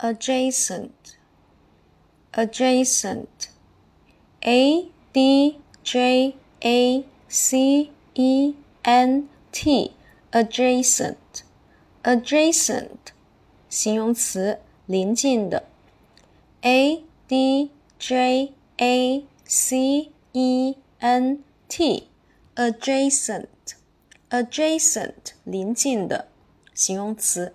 adjacent, adjacent, a d j a c e n t, adjacent, adjacent，形容词，邻近的。a d j a c e n t, adjacent, adjacent，邻近的形容词。